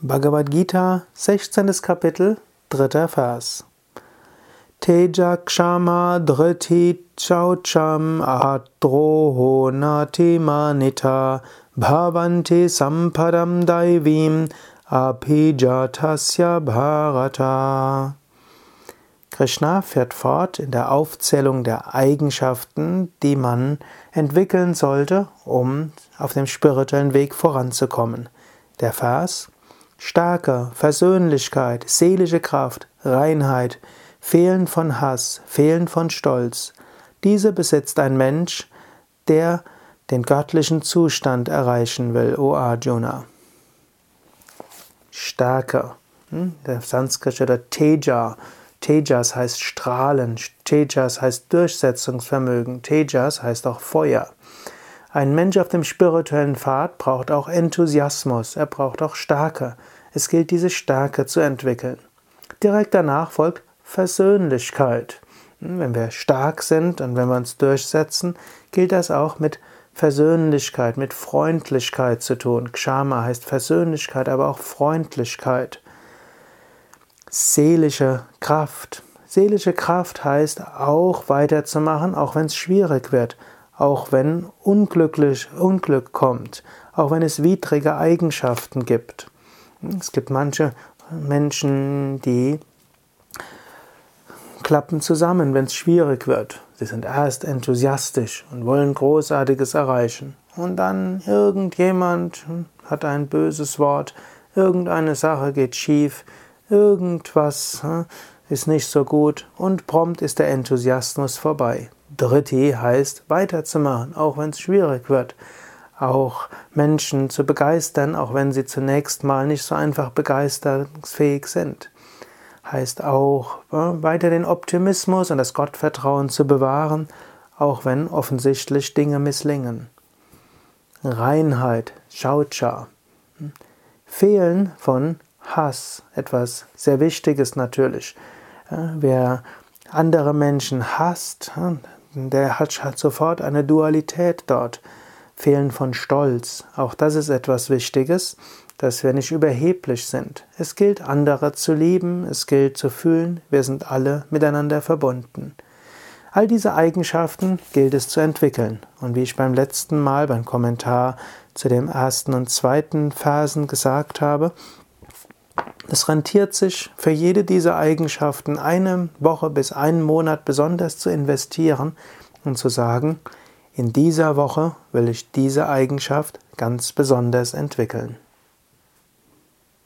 Bhagavad Gita, 16. Kapitel, 3. Vers. Teja kshama dhriti chaucham ahadroho nati manita bhavanti sampadam daivim abhijatasya bharata. Krishna fährt fort in der Aufzählung der Eigenschaften, die man entwickeln sollte, um auf dem spirituellen Weg voranzukommen. Der Vers Stärke, Versöhnlichkeit, seelische Kraft, Reinheit, Fehlen von Hass, Fehlen von Stolz. Diese besitzt ein Mensch, der den göttlichen Zustand erreichen will, O Arjuna. Stärke. Hm? Der Sanskrit oder Teja. Tejas heißt Strahlen, Tejas heißt Durchsetzungsvermögen, Tejas heißt auch Feuer. Ein Mensch auf dem spirituellen Pfad braucht auch Enthusiasmus, er braucht auch Stärke. Es gilt, diese Stärke zu entwickeln. Direkt danach folgt Versöhnlichkeit. Wenn wir stark sind und wenn wir uns durchsetzen, gilt das auch mit Versöhnlichkeit, mit Freundlichkeit zu tun. Kshama heißt Versöhnlichkeit, aber auch Freundlichkeit. Seelische Kraft. Seelische Kraft heißt auch weiterzumachen, auch wenn es schwierig wird auch wenn unglücklich Unglück kommt, auch wenn es widrige Eigenschaften gibt. Es gibt manche Menschen, die klappen zusammen, wenn es schwierig wird. Sie sind erst enthusiastisch und wollen Großartiges erreichen. Und dann irgendjemand hat ein böses Wort, irgendeine Sache geht schief, irgendwas hm, ist nicht so gut und prompt ist der Enthusiasmus vorbei. Dritti heißt weiterzumachen, auch wenn es schwierig wird. Auch Menschen zu begeistern, auch wenn sie zunächst mal nicht so einfach begeisterungsfähig sind. Heißt auch weiter den Optimismus und das Gottvertrauen zu bewahren, auch wenn offensichtlich Dinge misslingen. Reinheit, Shaucha. Fehlen von Hass, etwas sehr Wichtiges natürlich. Wer andere Menschen hasst, der hat sofort eine Dualität dort. Fehlen von Stolz. Auch das ist etwas Wichtiges, dass wir nicht überheblich sind. Es gilt, andere zu lieben, es gilt zu fühlen, wir sind alle miteinander verbunden. All diese Eigenschaften gilt es zu entwickeln. Und wie ich beim letzten Mal beim Kommentar zu dem ersten und zweiten Versen gesagt habe, es rentiert sich für jede dieser Eigenschaften eine Woche bis einen Monat besonders zu investieren und zu sagen, in dieser Woche will ich diese Eigenschaft ganz besonders entwickeln.